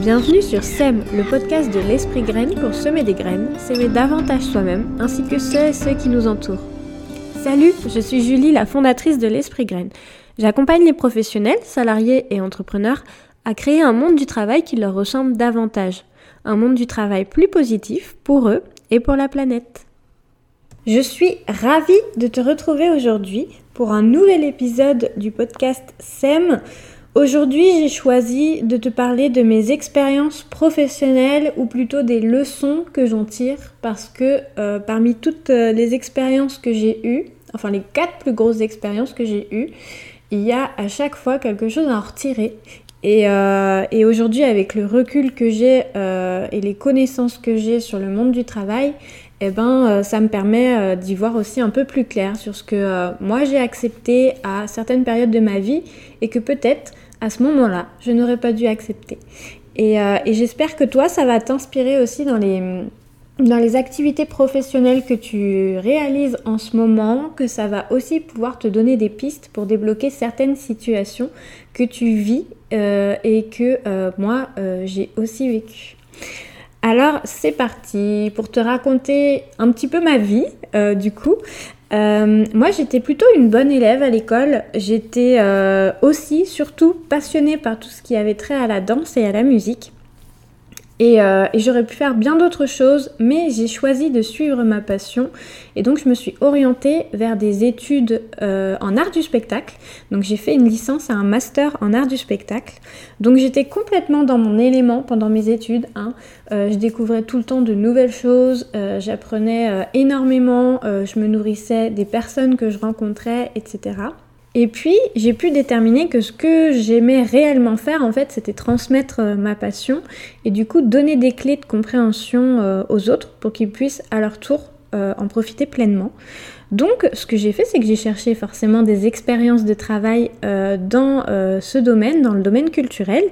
Bienvenue sur SEM, le podcast de l'Esprit Graine pour semer des graines, s'aimer davantage soi-même, ainsi que ceux et ceux qui nous entourent. Salut, je suis Julie, la fondatrice de l'Esprit Graine. J'accompagne les professionnels, salariés et entrepreneurs à créer un monde du travail qui leur ressemble davantage. Un monde du travail plus positif pour eux et pour la planète. Je suis ravie de te retrouver aujourd'hui pour un nouvel épisode du podcast SEM Aujourd'hui, j'ai choisi de te parler de mes expériences professionnelles ou plutôt des leçons que j'en tire parce que euh, parmi toutes euh, les expériences que j'ai eues, enfin les quatre plus grosses expériences que j'ai eues, il y a à chaque fois quelque chose à en retirer. Et, euh, et aujourd'hui, avec le recul que j'ai et les connaissances que j'ai sur le monde du travail, eh ben, ça me permet d'y voir aussi un peu plus clair sur ce que moi j'ai accepté à certaines périodes de ma vie et que peut-être à ce moment-là, je n'aurais pas dû accepter. Euh, et, j'espère que toi, ça va t'inspirer aussi dans les, dans les activités professionnelles que tu réalises en ce moment, que ça va aussi pouvoir te donner des pistes pour débloquer certaines situations que tu vis euh, et que euh, moi, j'ai aussi vécu. Alors c'est parti pour te raconter un petit peu ma vie du coup. Euh, moi, j'étais plutôt une bonne élève à l'école. J'étais euh, aussi, surtout, passionnée par tout ce qui avait trait à la danse et à la musique. Euh, et, j'aurais pu faire bien d'autres choses, mais j'ai choisi de suivre ma passion. Et donc je me suis orientée vers des études euh, en art du spectacle. Donc j'ai fait une licence et un master en art du spectacle. Donc j'étais complètement dans mon élément pendant mes études. Hein. Euh, je découvrais tout le temps de nouvelles choses, j'apprenais énormément, je me nourrissais des personnes que je rencontrais, etc. Et puis, j'ai pu déterminer que ce que j'aimais réellement faire, en fait, c'était transmettre euh, ma passion et du coup donner des clés de compréhension euh, aux autres pour qu'ils puissent à leur tour euh, en profiter pleinement. Donc, ce que j'ai fait, c'est que j'ai cherché forcément des expériences de travail dans ce domaine, dans le domaine culturel,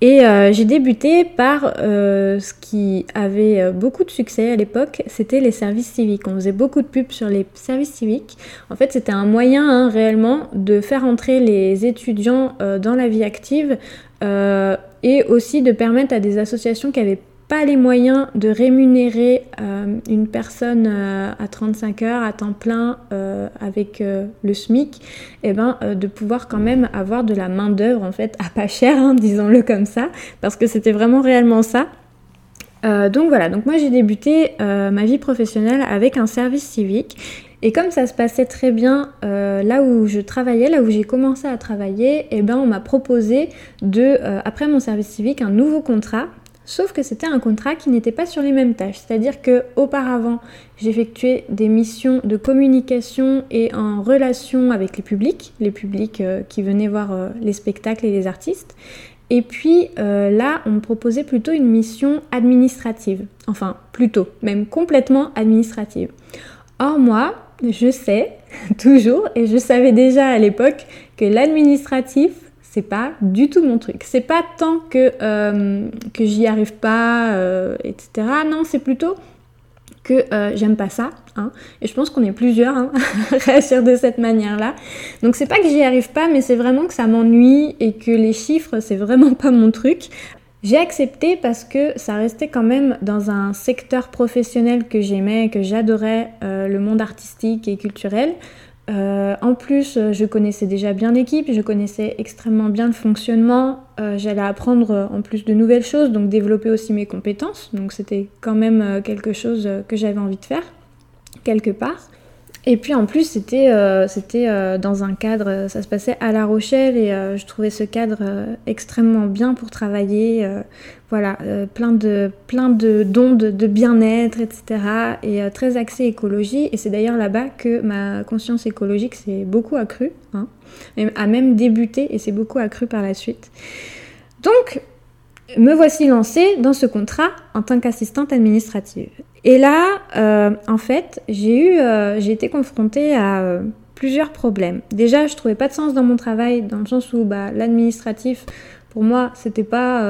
et euh, j'ai débuté par euh, ce qui avait euh, beaucoup de succès à l'époque, c'était les services civiques. On faisait beaucoup de pubs sur les services civiques. En fait, c'était un moyen hein, réellement de faire entrer les étudiants dans la vie active et aussi de permettre à des associations qui avaient pas les moyens de rémunérer euh, une personne euh, à 35 heures à temps plein euh, avec le SMIC, et eh ben, de pouvoir quand même avoir de la main d'œuvre en fait à pas cher, hein, disons-le comme ça, parce que c'était vraiment réellement ça. donc voilà, donc moi j'ai débuté ma vie professionnelle avec un service civique et comme ça se passait très bien là où je travaillais, là où j'ai commencé à travailler, et eh ben on m'a proposé de, après mon service civique, un nouveau contrat Sauf que c'était un contrat qui n'était pas sur les mêmes tâches. C'est-à-dire que auparavant, j'effectuais des missions de communication et en relation avec les publics, les publics euh, qui venaient voir euh, les spectacles et les artistes. Et puis euh, là, on me proposait plutôt une mission administrative. Enfin, plutôt, même complètement administrative. Or moi, je sais toujours, et je savais déjà à l'époque, que l'administratif, c'est pas du tout mon truc. C'est pas tant que, euh, que j'y arrive pas, euh, etc. Non, c'est plutôt que euh, j'aime pas ça. Hein. Et je pense qu'on est plusieurs hein, à réagir de cette manière-là. Donc c'est pas que j'y arrive pas, mais c'est vraiment que ça m'ennuie et que les chiffres, c'est vraiment pas mon truc. J'ai accepté parce que ça restait quand même dans un secteur professionnel que j'aimais, que j'adorais, le monde artistique et culturel. Euh, en plus, euh, je connaissais déjà bien l'équipe, je connaissais extrêmement bien le fonctionnement, euh, j'allais apprendre en plus de nouvelles choses, donc développer aussi mes compétences, donc c'était quand même quelque chose que j'avais envie de faire, quelque part. Et puis en plus, c'était euh, euh, dans un cadre, ça se passait à La Rochelle et euh, je trouvais ce cadre extrêmement bien pour travailler. voilà, plein de plein de dons de, bien-être, etc. Et très axé écologie. Et c'est d'ailleurs là-bas que ma conscience écologique s'est beaucoup accrue, hein, a même débuté et s'est beaucoup accrue par la suite. Donc, me voici lancée dans ce contrat en tant qu'assistante administrative. Et là, euh, en fait, j'ai eu, euh, été confrontée à euh, plusieurs problèmes. Déjà, je trouvais pas de sens dans mon travail, dans le sens où bah, l'administratif, pour moi, c'était pas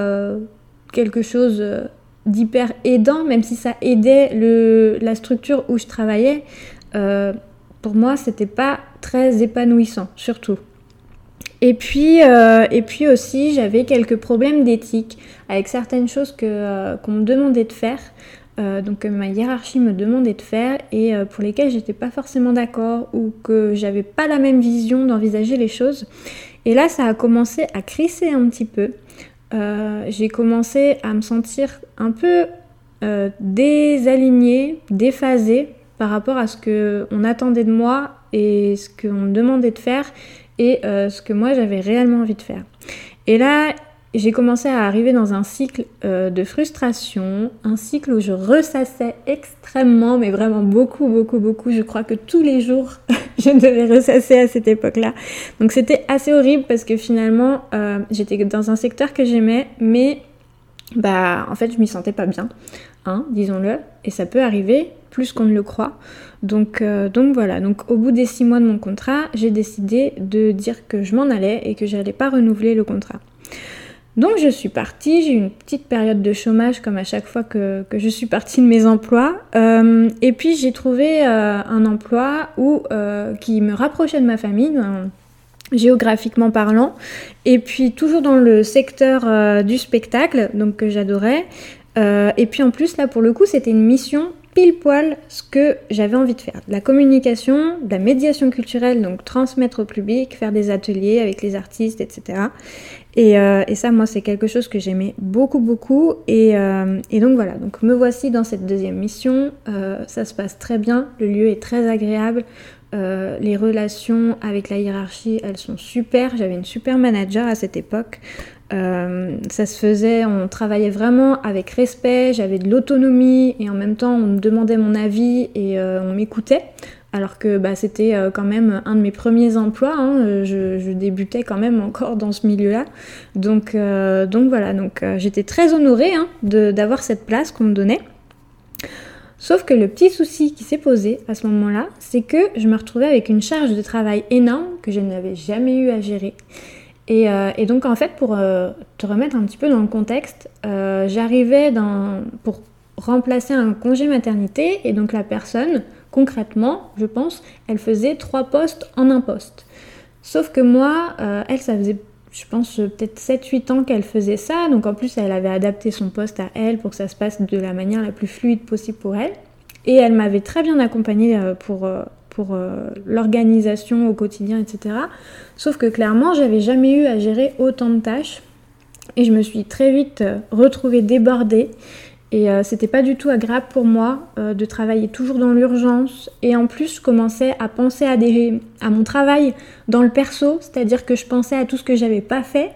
quelque chose d'hyper aidant, même si ça aidait le, la structure où je travaillais. pour moi, c'était pas très épanouissant, surtout. Et puis, et puis aussi, j'avais quelques problèmes d'éthique avec certaines choses qu'on me demandait de faire. Euh, donc que ma hiérarchie me demandait de faire et pour lesquelles j'étais pas forcément d'accord ou que j'avais pas la même vision d'envisager les choses. Et là, ça a commencé à crisser un petit peu. j'ai commencé à me sentir un peu désalignée, déphasée par rapport à ce qu'on attendait de moi et ce qu'on me demandait de faire et euh, ce que moi j'avais réellement envie de faire. Et là, j'ai commencé à arriver dans un cycle euh, de frustration, un cycle où je ressassais extrêmement, mais vraiment beaucoup, beaucoup, beaucoup. Je crois que tous les jours, je devais ressasser à cette époque-là. Donc c'était assez horrible parce que finalement, euh, j'étais dans un secteur que j'aimais, mais bah en fait, je m'y sentais pas bien, hein, disons-le. Et ça peut arriver plus qu'on ne le croit. Donc, euh, donc voilà, donc au bout des six mois de mon contrat, j'ai décidé de dire que je m'en allais et que j'allais pas renouveler le contrat. Donc je suis partie, j'ai eu une petite période de chômage comme à chaque fois que, je suis partie de mes emplois. Euh, et puis j'ai trouvé euh, un emploi où, qui me rapprochait de ma famille, géographiquement parlant. Et puis toujours dans le secteur du spectacle, donc que j'adorais. et puis en plus là pour le coup c'était une mission pile poil ce que j'avais envie de faire. De la communication, de la médiation culturelle, donc transmettre au public, faire des ateliers avec les artistes, etc. Euh, et, ça, moi, c'est quelque chose que j'aimais beaucoup, beaucoup. Euh, et, donc voilà, donc me voici dans cette deuxième mission. Euh, ça se passe très bien, le lieu est très agréable. les relations avec la hiérarchie, elles sont super. J'avais une super manager à cette époque. Euh, ça se faisait, on travaillait vraiment avec respect, j'avais de l'autonomie et en même temps on me demandait mon avis et euh, on m'écoutait. Alors que bah, c'était euh, quand même un de mes premiers emplois, hein, je, débutais quand même encore dans ce milieu-là. Donc, donc voilà, donc j'étais très honorée hein, d'avoir cette place qu'on me donnait. Sauf que le petit souci qui s'est posé à ce moment-là, c'est que je me retrouvais avec une charge de travail énorme que je n'avais jamais eu à gérer. Euh, et, donc en fait, pour euh, te remettre un petit peu dans le contexte, euh, j'arrivais pour remplacer un congé maternité et donc la personne, concrètement, je pense, elle faisait trois postes en un poste. Sauf que moi, elle, ça faisait, je pense, peut-être 7-8 ans qu'elle faisait ça. Donc en plus, elle avait adapté son poste à elle pour que ça se passe de la manière la plus fluide possible pour elle. Et elle m'avait très bien accompagnée pour, pour euh, l'organisation au quotidien, etc. Sauf que clairement, j'avais jamais eu à gérer autant de tâches et je me suis très vite euh, retrouvée débordée. Et euh, c'était pas du tout agréable pour moi de travailler toujours dans l'urgence. Et en plus, je commençais à penser à, des, à mon travail dans le perso, c'est-à-dire que je pensais à tout ce que j'avais pas fait.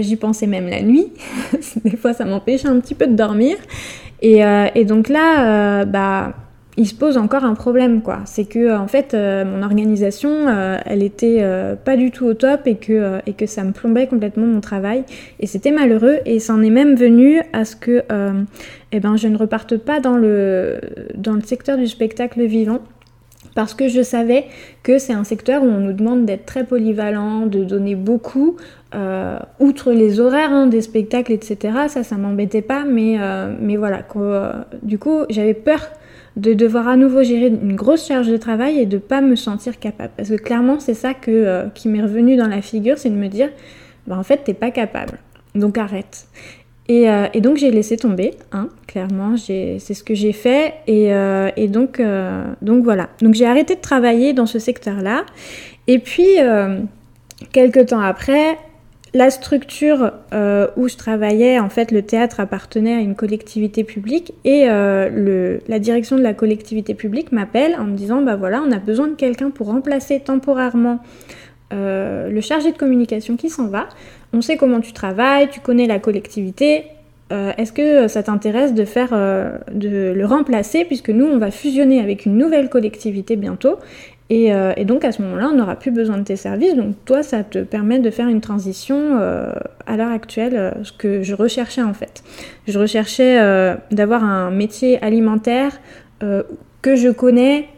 J'y pensais même la nuit. des fois, ça m'empêchait un petit peu de dormir. Et, et donc là, bah il se pose encore un problème quoi. C'est que euh, en fait euh, mon organisation euh, elle était pas du tout au top et que, et que ça me plombait complètement mon travail et c'était malheureux et c'en est même venu à ce que eh ben, je ne reparte pas dans le, dans le secteur du spectacle vivant parce que je savais que c'est un secteur où on nous demande d'être très polyvalent, de donner beaucoup, outre les horaires hein, des spectacles, etc. Ça, ça m'embêtait pas, mais, mais voilà, du coup, j'avais peur de devoir à nouveau gérer une grosse charge de travail et de pas me sentir capable. Parce que clairement, c'est ça euh, qui m'est revenu dans la figure, c'est de me dire, bah, en fait, t'es pas capable, donc arrête. Et, euh, et donc j'ai laissé tomber, hein, clairement, c'est ce que j'ai fait, et, euh, et donc, voilà. Donc j'ai arrêté de travailler dans ce secteur-là, et puis quelques temps après, la structure euh, où je travaillais, en fait, le théâtre appartenait à une collectivité publique. Et euh, la direction de la collectivité publique m'appelle en me disant bah voilà, on a besoin de quelqu'un pour remplacer temporairement euh, le chargé de communication qui s'en va. On sait comment tu travailles, tu connais la collectivité. Est-ce que ça t'intéresse de faire de le remplacer puisque nous on va fusionner avec une nouvelle collectivité bientôt euh, et, donc à ce moment-là, on n'aura plus besoin de tes services. Donc toi, ça te permet de faire une transition euh, à l'heure actuelle, euh, ce que je recherchais en fait. Je recherchais d'avoir un métier alimentaire que je connais,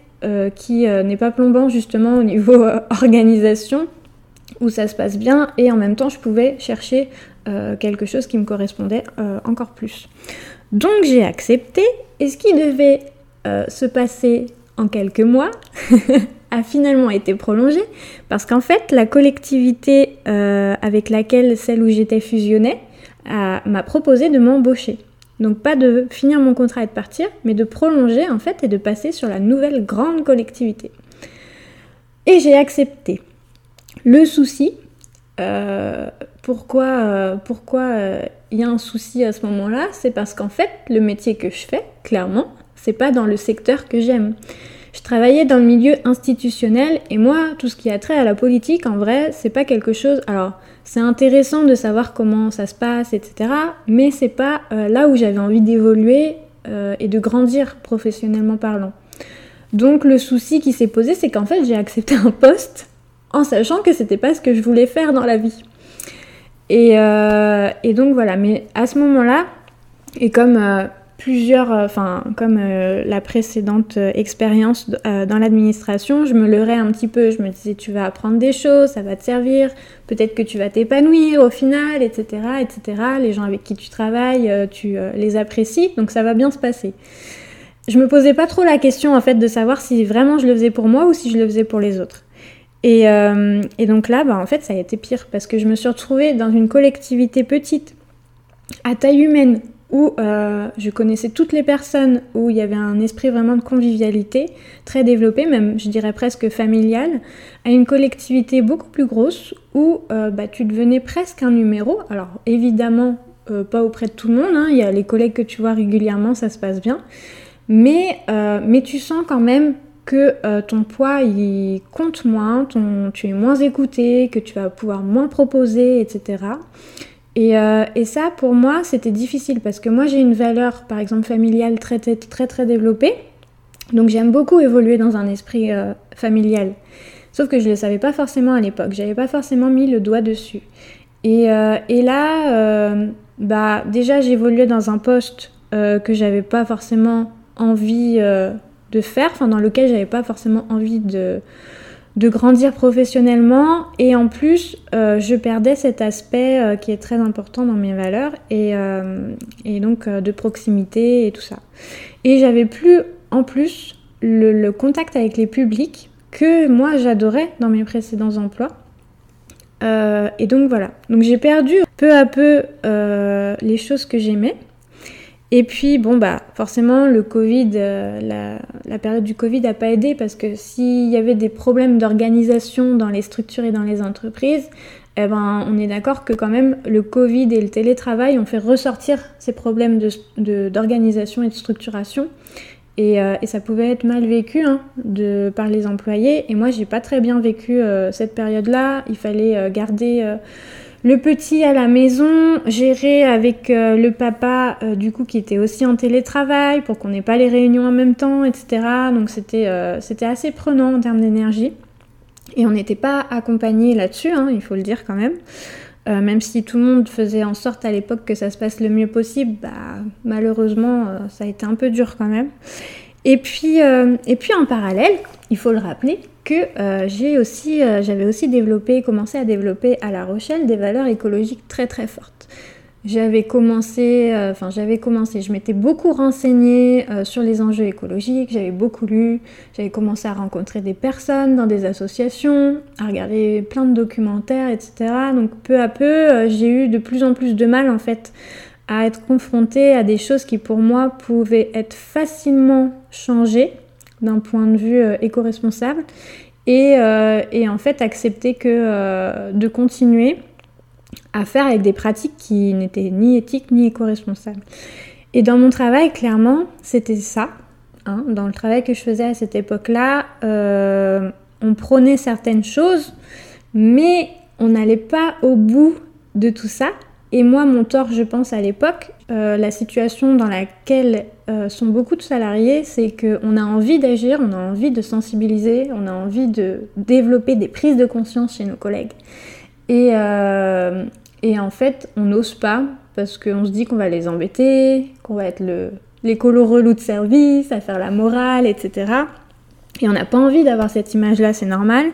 qui n'est pas plombant justement au niveau organisation, où ça se passe bien, et en même temps, je pouvais chercher quelque chose qui me correspondait encore plus. Donc j'ai accepté, et ce qui devait se passer en quelques mois, a finalement été prolongée parce qu'en fait, la collectivité euh, avec laquelle celle où j'étais fusionnée m'a proposé de m'embaucher. Donc pas de finir mon contrat et de partir, mais de prolonger en fait et de passer sur la nouvelle grande collectivité. Et j'ai accepté. Le souci, euh, pourquoi euh, pourquoi il y a un souci à ce moment-là, c'est parce qu'en fait le métier que je fais, clairement, c'est pas dans le secteur que j'aime. Je travaillais dans le milieu institutionnel et moi, tout ce qui a trait à la politique, en vrai, c'est pas quelque chose. Alors, c'est intéressant de savoir comment ça se passe, etc. Mais c'est pas euh, là où j'avais envie d'évoluer euh, et de grandir professionnellement parlant. Donc, le souci qui s'est posé, c'est qu'en fait, j'ai accepté un poste en sachant que c'était pas ce que je voulais faire dans la vie. Et, euh, et donc voilà, mais à ce moment-là, et comme plusieurs, euh, enfin comme euh, la précédente euh, expérience dans l'administration, je me leurrais un petit peu, je me disais tu vas apprendre des choses, ça va te servir, peut-être que tu vas t'épanouir au final, etc., etc. Les gens avec qui tu travailles, tu les apprécies, donc ça va bien se passer. Je me posais pas trop la question en fait de savoir si vraiment je le faisais pour moi ou si je le faisais pour les autres. Et, et donc là, bah, en fait, ça a été pire parce que je me suis retrouvée dans une collectivité petite, à taille humaine, où euh, je connaissais toutes les personnes, où il y avait un esprit vraiment de convivialité très développé, même je dirais presque familial, à une collectivité beaucoup plus grosse où euh, bah, tu devenais presque un numéro. Alors évidemment, euh, pas auprès de tout le monde, hein. il y a les collègues que tu vois régulièrement, ça se passe bien, mais, tu sens quand même que ton poids il compte moins, ton, tu es moins écouté, que tu vas pouvoir moins proposer, etc. Euh, et, ça, pour moi, c'était difficile parce que moi, j'ai une valeur, par exemple, familiale très, très, très, développée. Donc, j'aime beaucoup évoluer dans un esprit euh, familial. Sauf que je ne le savais pas forcément à l'époque. J'avais pas forcément mis le doigt dessus. Et, euh, là, bah, déjà, j'évoluais dans un poste que j'avais pas forcément envie de faire, enfin, dans lequel j'avais pas forcément envie de de grandir professionnellement et en plus euh, je perdais cet aspect euh, qui est très important dans mes valeurs et, euh, donc de proximité et tout ça. Et j'avais plus en plus le, contact avec les publics que moi j'adorais dans mes précédents emplois. et donc voilà. Donc j'ai perdu peu à peu les choses que j'aimais. Et puis, bon, bah, forcément, le Covid, euh, la, période du Covid n'a pas aidé parce que s'il y avait des problèmes d'organisation dans les structures et dans les entreprises, eh ben, on est d'accord que quand même le Covid et le télétravail ont fait ressortir ces problèmes d'organisation de, et de structuration. Et, euh, et, ça pouvait être mal vécu hein, de, par les employés. Et moi, j'ai pas très bien vécu euh, cette période-là. Il fallait garder le petit à la maison, gérer avec euh, le papa, euh, du coup, qui était aussi en télétravail pour qu'on n'ait pas les réunions en même temps, etc. Donc euh, c'était assez prenant en termes d'énergie. Et on n'était pas accompagné là-dessus, hein, il faut le dire quand même. même si tout le monde faisait en sorte à l'époque que ça se passe le mieux possible, bah, malheureusement, ça a été un peu dur quand même. Et puis, et puis en parallèle, il faut le rappeler, que euh, j'ai aussi, euh, j'avais aussi développé, commencé à développer à La Rochelle des valeurs écologiques très très fortes. J'avais commencé, euh, enfin j'avais commencé, je m'étais beaucoup renseignée sur les enjeux écologiques, j'avais beaucoup lu, j'avais commencé à rencontrer des personnes dans des associations, à regarder plein de documentaires, etc. Donc peu à peu, j'ai eu de plus en plus de mal en fait à être confrontée à des choses qui pour moi pouvaient être facilement changées d'un point de vue euh, éco-responsable euh, et, en fait accepter que euh, de continuer à faire avec des pratiques qui n'étaient ni éthiques ni éco-responsables. Et dans mon travail, clairement, c'était ça. Hein. dans le travail que je faisais à cette époque-là, on prônait certaines choses, mais on n'allait pas au bout de tout ça. Et moi, mon tort, je pense, à l'époque, la situation dans laquelle euh, sont beaucoup de salariés, c'est qu'on a envie d'agir, on a envie de sensibiliser, on a envie de développer des prises de conscience chez nos collègues. Et, euh, et en fait, on n'ose pas parce qu'on se dit qu'on va les embêter, qu'on va être le, l'écolo relou de service, à faire la morale, etc. Et on n'a pas envie d'avoir cette image-là, c'est normal.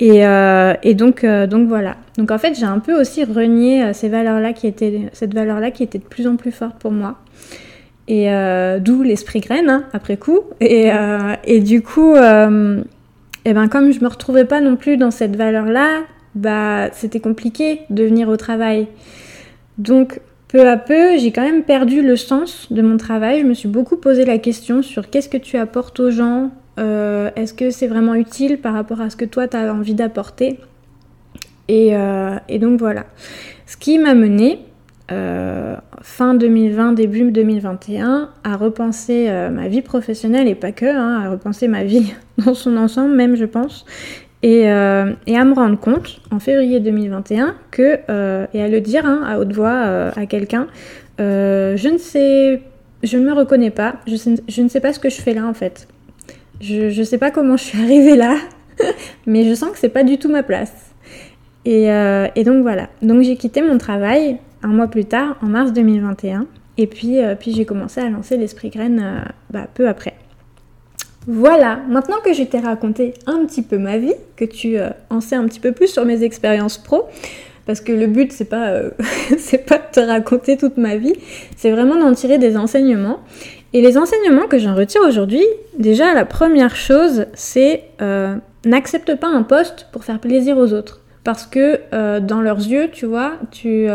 Et, euh, et donc, voilà. Donc en fait, j'ai un peu aussi renié ces valeurs-là qui étaient, cette valeur-là qui était de plus en plus forte pour moi. Et euh, d'où l'esprit graine, hein, après coup. Et, euh, et du coup, euh, et ben comme je me retrouvais pas non plus dans cette valeur-là, bah c'était compliqué de venir au travail. Donc peu à peu, j'ai quand même perdu le sens de mon travail. Je me suis beaucoup posé la question sur qu'est-ce que tu apportes aux gens, euh, est-ce que c'est vraiment utile par rapport à ce que toi tu as envie d'apporter. Et, euh, et, donc voilà. Ce qui m'a mené euh, fin 2020, début 2021, à repenser ma vie professionnelle et pas que, hein, à repenser ma vie dans son ensemble même je pense, et, à me rendre compte en février 2021 que, et à le dire hein, à haute voix à quelqu'un, je ne sais, je ne me reconnais pas, je, ne sais pas ce que je fais là en fait. Je ne sais pas comment je suis arrivée là, mais je sens que c'est pas du tout ma place. Et, et donc voilà, donc j'ai quitté mon travail un mois plus tard, en mars 2021, et puis, puis j'ai commencé à lancer l'esprit graine bah, peu après. Voilà, maintenant que je t'ai raconté un petit peu ma vie, que tu euh, en sais un petit peu plus sur mes expériences pro, parce que le but c'est pas, euh, c'est pas de te raconter toute ma vie, c'est vraiment d'en tirer des enseignements. Et les enseignements que j'en retire aujourd'hui, déjà la première chose c'est euh, n'accepte pas un poste pour faire plaisir aux autres. Parce que dans leurs yeux, tu vois, tu,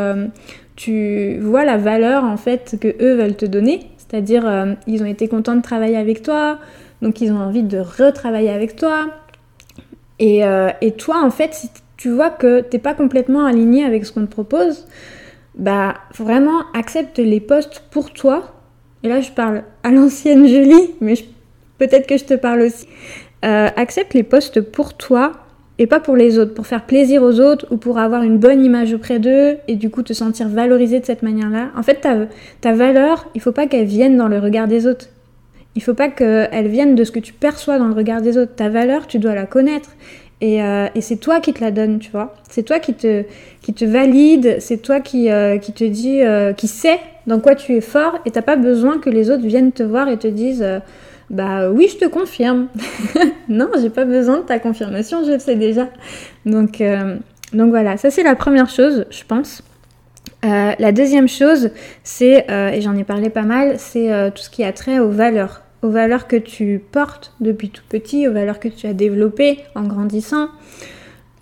tu vois la valeur en fait que eux veulent te donner. C'est-à-dire, ils ont été contents de travailler avec toi, donc ils ont envie de retravailler avec toi. Euh, et, toi, en fait, si tu vois que t'es pas complètement aligné avec ce qu'on te propose, bah vraiment accepte les postes pour toi. Et là, je parle à l'ancienne Julie, mais peut-être que je te parle aussi. Euh, accepte les postes pour toi et pas pour les autres, pour faire plaisir aux autres ou pour avoir une bonne image auprès d'eux et du coup te sentir valorisé de cette manière-là. En fait, ta, ta valeur, il faut pas qu'elle vienne dans le regard des autres. Il faut pas qu'elle vienne de ce que tu perçois dans le regard des autres. Ta valeur, tu dois la connaître. Et, euh, c'est toi qui te la donne, tu vois. C'est toi qui te, qui te valide, c'est toi qui, euh, qui te dit, qui sait dans quoi tu es fort, et t'as pas besoin que les autres viennent te voir et te disent, bah oui, je te confirme. non, j'ai pas besoin de ta confirmation, je le sais déjà. Donc, donc voilà, ça c'est la première chose, je pense. la deuxième chose, c'est, et j'en ai parlé pas mal, c'est tout ce qui a trait aux valeurs aux valeurs que tu portes depuis tout petit, aux valeurs que tu as développées en grandissant,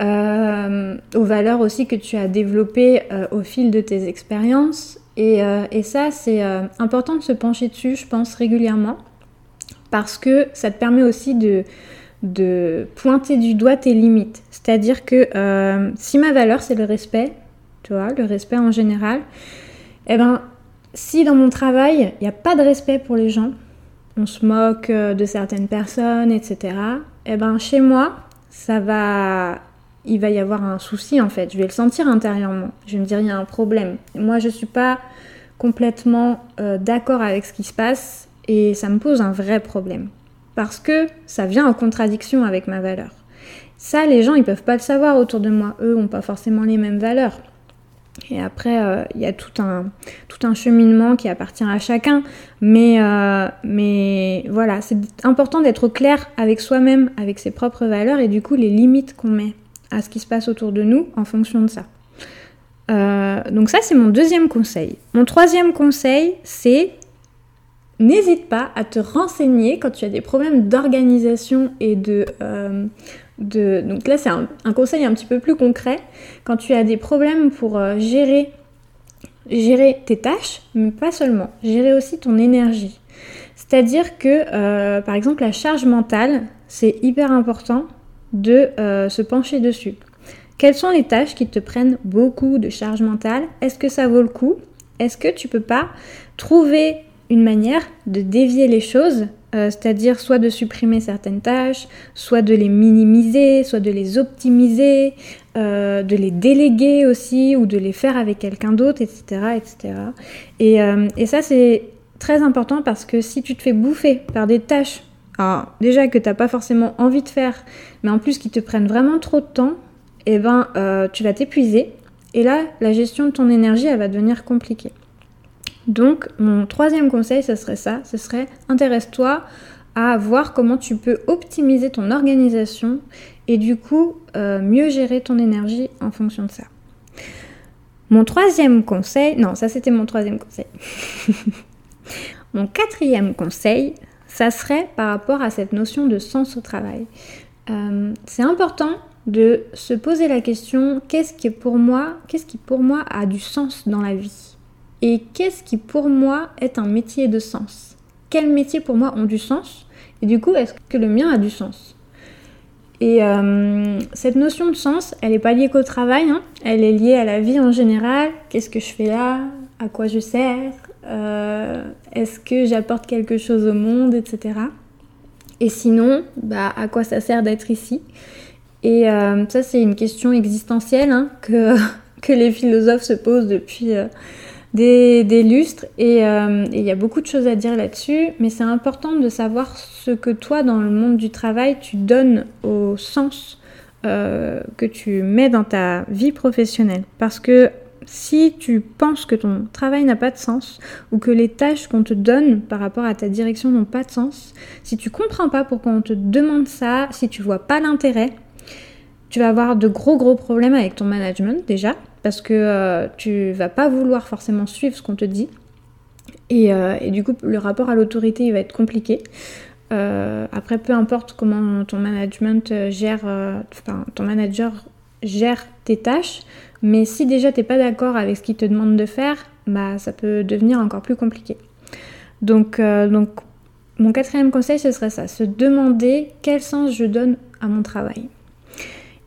euh, aux valeurs aussi que tu as développées euh, au fil de tes expériences. Et, euh, ça, c'est important de se pencher dessus, je pense, régulièrement, parce que ça te permet aussi de, pointer du doigt tes limites. C'est-à-dire que si ma valeur, c'est le respect, tu vois, le respect en général, eh ben, si dans mon travail, il n'y a pas de respect pour les gens, on se moque euh, de certaines personnes, etc. Eh ben chez moi, ça va, il va y avoir un souci en fait. Je vais le sentir intérieurement. Je vais me dire il y a un problème. Moi, je suis pas complètement euh, d'accord avec ce qui se passe et ça me pose un vrai problème parce que ça vient en contradiction avec ma valeur. Ça, les gens, ils peuvent pas le savoir autour de moi. Eux ont pas forcément les mêmes valeurs. Et après, euh, il y a tout un, tout un cheminement qui appartient à chacun. Mais, euh, mais voilà, c'est important d'être clair avec soi-même, avec ses propres valeurs et du coup les limites qu'on met à ce qui se passe autour de nous en fonction de ça. Euh, donc ça, c'est mon deuxième conseil. Mon troisième conseil, c'est n'hésite pas à te renseigner quand tu as des problèmes d'organisation et de donc là, c'est un, conseil un petit peu plus concret. Quand tu as des problèmes pour euh, gérer, gérer tes tâches, mais pas seulement, gérer aussi ton énergie. C'est-à-dire que, euh, par exemple, la charge mentale, c'est hyper important de euh, se pencher dessus. Quelles sont les tâches qui te prennent beaucoup de charge mentale? Est-ce que ça vaut le coup? Est-ce que tu peux pas trouver une manière de dévier les choses euh, c'est-à-dire soit de supprimer certaines tâches, soit de les minimiser, soit de les optimiser, euh, de les déléguer aussi, ou de les faire avec quelqu'un d'autre, etc. etc. Et, ça, c'est très important parce que si tu te fais bouffer par des tâches, déjà que tu n'as pas forcément envie de faire, mais en plus qui te prennent vraiment trop de temps, eh ben, tu vas t'épuiser. Et là, la gestion de ton énergie, elle va devenir compliquée. Donc mon troisième conseil, ce serait ça, ce serait intéresse-toi à voir comment tu peux optimiser ton organisation et du coup euh, mieux gérer ton énergie en fonction de ça. Mon troisième conseil, non, ça c'était mon troisième conseil. mon quatrième conseil, ça serait par rapport à cette notion de sens au travail. c'est important de se poser la question qu'est-ce qui pour moi, qu'est-ce qui pour moi a du sens dans la vie? Et qu'est-ce qui pour moi est un métier de sens? Quels métiers pour moi ont du sens? Et du coup est-ce que le mien a du sens? Et euh, cette notion de sens, elle n'est pas liée qu'au travail, hein. elle est liée à la vie en général. Qu'est-ce que je fais là? À quoi je sers? Euh, Est-ce que j'apporte quelque chose au monde, etc. Et sinon, bah, à quoi ça sert d'être ici? Et euh, ça, c'est une question existentielle hein, que, les philosophes se posent depuis euh, des, lustres. Et il y a beaucoup de choses à dire là-dessus, mais c'est important de savoir ce que toi, dans le monde du travail, tu donnes au sens que tu mets dans ta vie professionnelle. Parce que si tu penses que ton travail n'a pas de sens ou que les tâches qu'on te donne par rapport à ta direction n'ont pas de sens, si tu comprends pas pourquoi on te demande ça, si tu vois pas l'intérêt, tu vas avoir de gros gros problèmes avec ton management déjà, parce que euh, tu vas pas vouloir forcément suivre ce qu'on te dit. Et, euh, du coup, le rapport à l'autorité, il va être compliqué. Euh, après, peu importe comment ton management gère, enfin, ton manager gère tes tâches, mais si déjà t'es pas d'accord avec ce qu'il te demande de faire, bah ça peut devenir encore plus compliqué. Donc, donc mon quatrième conseil, ce serait ça, se demander quel sens je donne à mon travail.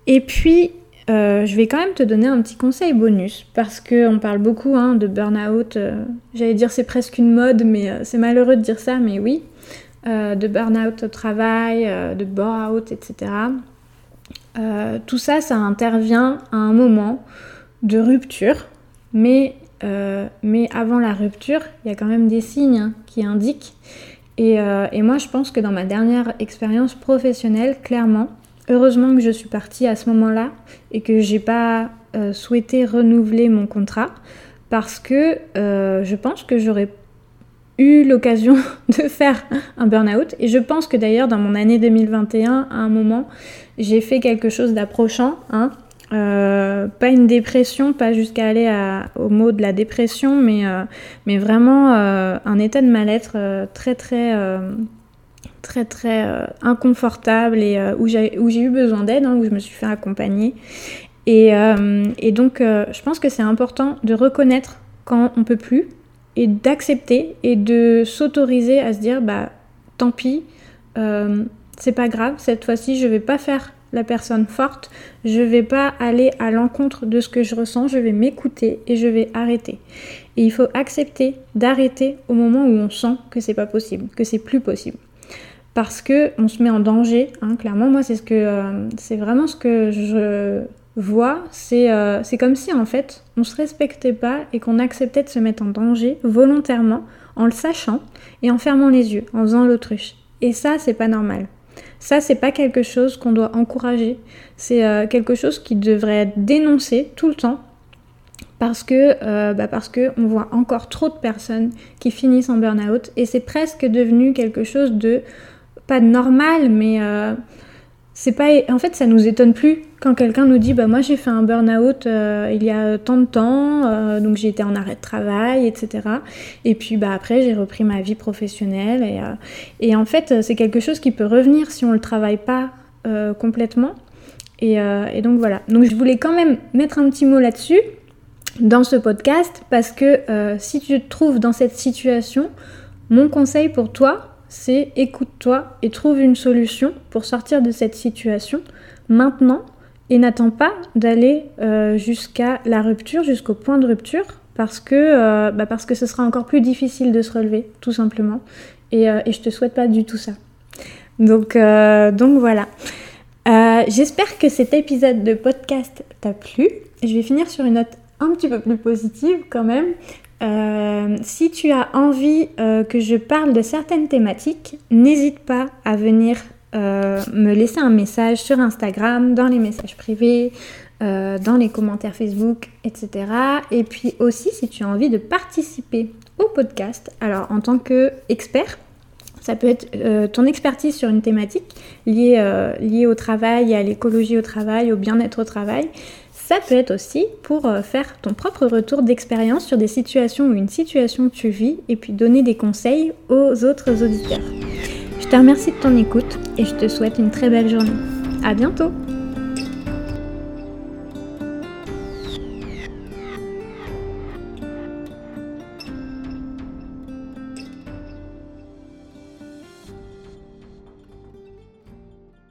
Et puis, euh, je vais quand même te donner un petit conseil bonus parce qu'on parle beaucoup hein, de burn-out. Euh, j'allais dire c'est presque une mode, mais euh, c'est malheureux de dire ça, mais oui. de burn-out au travail, de bore-out, etc. tout ça, ça intervient à un moment de rupture, mais, mais avant la rupture, il y a quand même des signes qui indiquent. Et, et moi, je pense que dans ma dernière expérience professionnelle, clairement, Heureusement que je suis partie à ce moment-là et que j'ai pas euh, souhaité renouveler mon contrat parce que euh, je pense que j'aurais eu l'occasion de faire un burn-out et je pense que d'ailleurs dans mon année 2021 à un moment j'ai fait quelque chose d'approchant hein. euh, pas une dépression, pas jusqu'à aller au mot de la dépression, mais, mais vraiment un état de mal-être très très très très euh, inconfortable et euh, où j'ai eu besoin d'aide, hein, où je me suis fait accompagner. Et, euh, et donc je pense que c'est important de reconnaître quand on peut plus et d'accepter et de s'autoriser à se dire bah tant pis, c'est pas grave, cette fois-ci je vais pas faire la personne forte, je vais pas aller à l'encontre de ce que je ressens, je vais m'écouter et je vais arrêter. Et il faut accepter d'arrêter au moment où on sent que c'est pas possible, que c'est plus possible parce que on se met en danger. Hein, clairement, moi, c'est ce que euh, c'est vraiment ce que je vois. Euh, c'est comme si en fait, on se respectait pas et qu'on acceptait de se mettre en danger volontairement, en le sachant et en fermant les yeux, en faisant l'autruche. Et ça, c'est pas normal. Ça, c'est pas quelque chose qu'on doit encourager. C'est euh, quelque chose qui devrait être dénoncé tout le temps parce que, bah parce que on voit encore trop de personnes qui finissent en burn-out et c'est presque devenu quelque chose de pas normal, mais euh, c'est pas. En fait, ça nous étonne plus quand quelqu'un nous dit Bah, moi j'ai fait un burn-out euh, il y a tant de temps, euh, donc j'ai été en arrêt de travail, etc. Et puis bah, après, j'ai repris ma vie professionnelle. Et, et en fait, c'est quelque chose qui peut revenir si on le travaille pas complètement. Et, et, donc voilà. Donc je voulais quand même mettre un petit mot là-dessus dans ce podcast parce que si tu te trouves dans cette situation, mon conseil pour toi, c'est écoute-toi et trouve une solution pour sortir de cette situation maintenant et n'attends pas d'aller euh, jusqu'à la rupture, jusqu'au point de rupture, parce que, euh, bah parce que ce sera encore plus difficile de se relever, tout simplement. Et, euh, et je te souhaite pas du tout ça. Donc, donc voilà. J'espère que cet épisode de podcast t'a plu. Je vais finir sur une note un petit peu plus positive quand même. Euh, si tu as envie euh, que je parle de certaines thématiques, n'hésite pas à venir euh, me laisser un message sur Instagram, dans les messages privés, dans les commentaires Facebook, etc. Et puis aussi, si tu as envie de participer au podcast, alors en tant qu'expert, ça peut être ton expertise sur une thématique liée, au travail, à l'écologie au travail, au bien-être au travail. Ça peut être aussi pour euh, faire ton propre retour d'expérience sur des situations ou une situation que tu vis et puis donner des conseils aux autres auditeurs. Je te remercie de ton écoute et je te souhaite une très belle journée. À bientôt